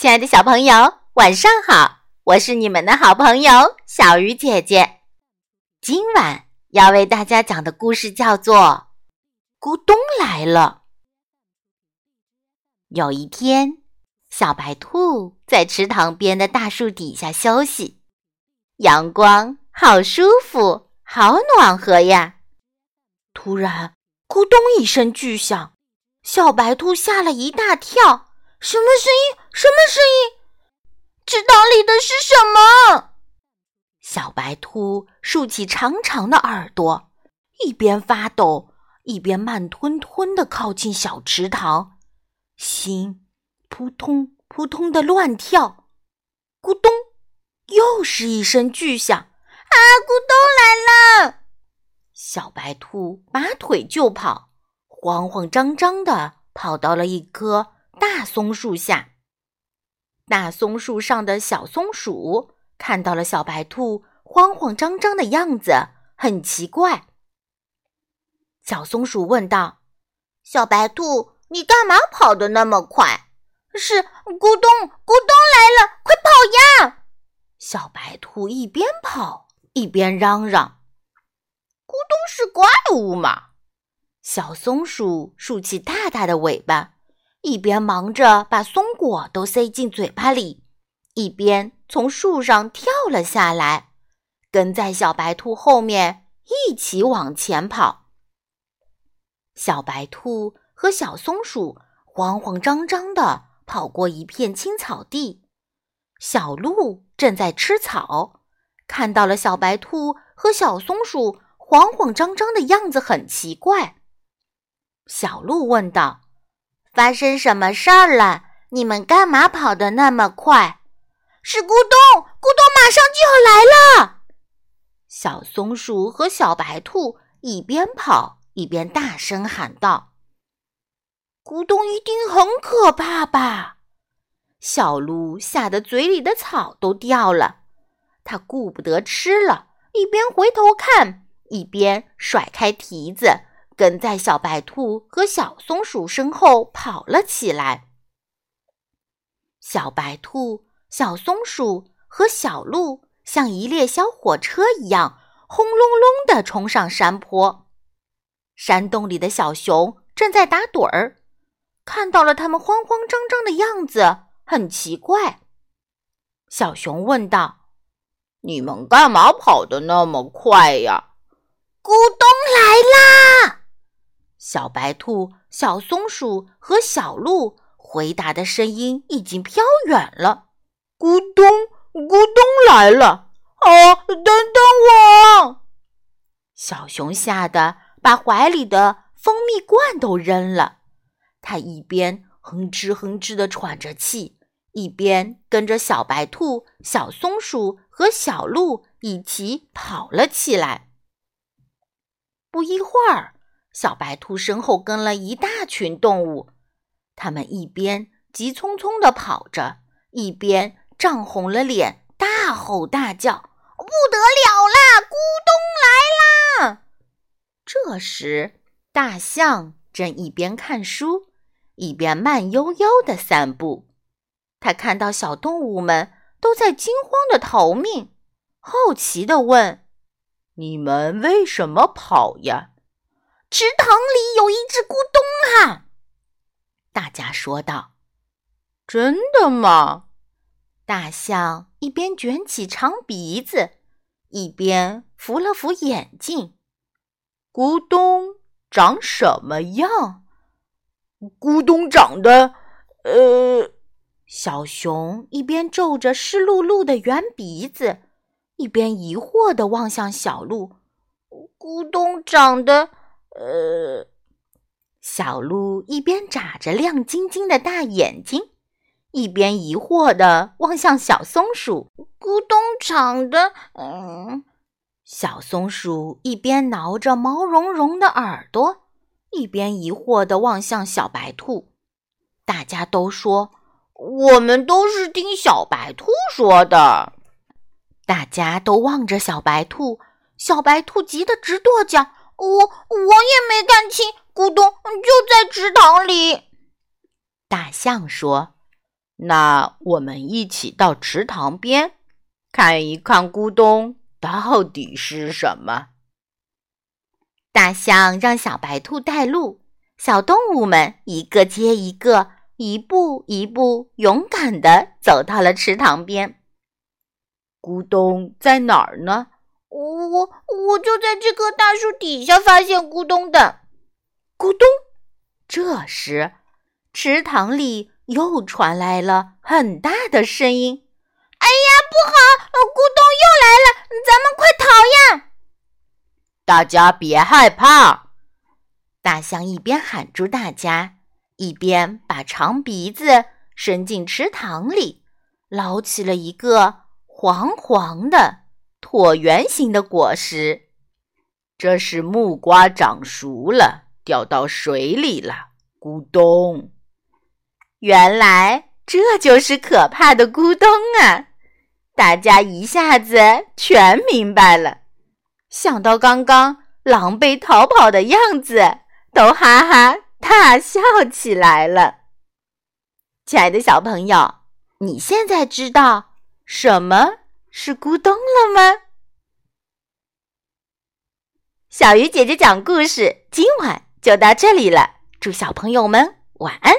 亲爱的小朋友，晚上好！我是你们的好朋友小鱼姐姐。今晚要为大家讲的故事叫做《咕咚来了》。有一天，小白兔在池塘边的大树底下休息，阳光好舒服，好暖和呀！突然，咕咚一声巨响，小白兔吓了一大跳。什么声音？什么声音？池塘里的是什么？小白兔竖起长长的耳朵，一边发抖，一边慢吞吞的靠近小池塘，心扑通扑通的乱跳。咕咚，又是一声巨响！啊，咕咚来了！小白兔拔腿就跑，慌慌张张的跑到了一棵。大松树下，大松树上的小松鼠看到了小白兔慌慌张张的样子，很奇怪。小松鼠问道：“小白兔，你干嘛跑得那么快？”“是咕咚，咕咚来了，快跑呀！”小白兔一边跑一边嚷嚷：“咕咚是怪物嘛！”小松鼠竖起大大的尾巴。一边忙着把松果都塞进嘴巴里，一边从树上跳了下来，跟在小白兔后面一起往前跑。小白兔和小松鼠慌慌张张地跑过一片青草地，小鹿正在吃草，看到了小白兔和小松鼠慌慌张张的样子，很奇怪。小鹿问道。发生什么事儿了？你们干嘛跑得那么快？是咕咚，咕咚马上就要来了！小松鼠和小白兔一边跑一边大声喊道：“咕咚一定很可怕吧？”小鹿吓得嘴里的草都掉了，它顾不得吃了，一边回头看，一边甩开蹄子。跟在小白兔和小松鼠身后跑了起来。小白兔、小松鼠和小鹿像一列小火车一样，轰隆隆地冲上山坡。山洞里的小熊正在打盹儿，看到了他们慌慌张张的样子，很奇怪。小熊问道：“你们干嘛跑得那么快呀？”“咕咚来啦！”小白兔、小松鼠和小鹿回答的声音已经飘远了。咕咚，咕咚来了！啊，等等我！小熊吓得把怀里的蜂蜜罐都扔了。它一边哼哧哼哧的喘着气，一边跟着小白兔、小松鼠和小鹿一起跑了起来。不一会儿。小白兔身后跟了一大群动物，它们一边急匆匆地跑着，一边涨红了脸，大吼大叫：“不得了啦！咕咚来啦！”这时，大象正一边看书，一边慢悠悠地散步。他看到小动物们都在惊慌地逃命，好奇地问：“你们为什么跑呀？”池塘里有一只咕咚啊！大家说道：“真的吗？”大象一边卷起长鼻子，一边扶了扶眼镜。咕咚长什么样？咕咚长得……呃……小熊一边皱着湿漉漉的圆鼻子，一边疑惑地望向小鹿。咕咚长得……呃，小鹿一边眨着亮晶晶的大眼睛，一边疑惑地望向小松鼠。咕咚长的，嗯。小松鼠一边挠着毛茸茸的耳朵，一边疑惑地望向小白兔。大家都说，我们都是听小白兔说的。大家都望着小白兔，小白兔急得直跺脚。我我也没看清，咕咚就在池塘里。大象说：“那我们一起到池塘边看一看咕咚到底是什么。大象让小白兔带路，小动物们一个接一个，一步一步勇敢地走到了池塘边。咕咚在哪儿呢？我我就在这棵大树底下发现咕咚的。咕咚！这时，池塘里又传来了很大的声音：“哎呀，不好！咕咚又来了，咱们快逃呀！”大家别害怕。大象一边喊住大家，一边把长鼻子伸进池塘里，捞起了一个黄黄的椭圆形的果实。这是木瓜长熟了。掉到水里了，咕咚！原来这就是可怕的咕咚啊！大家一下子全明白了。想到刚刚狼狈逃跑的样子，都哈哈大笑起来了。亲爱的小朋友，你现在知道什么是咕咚了吗？小鱼姐姐讲故事，今晚。就到这里了，祝小朋友们晚安。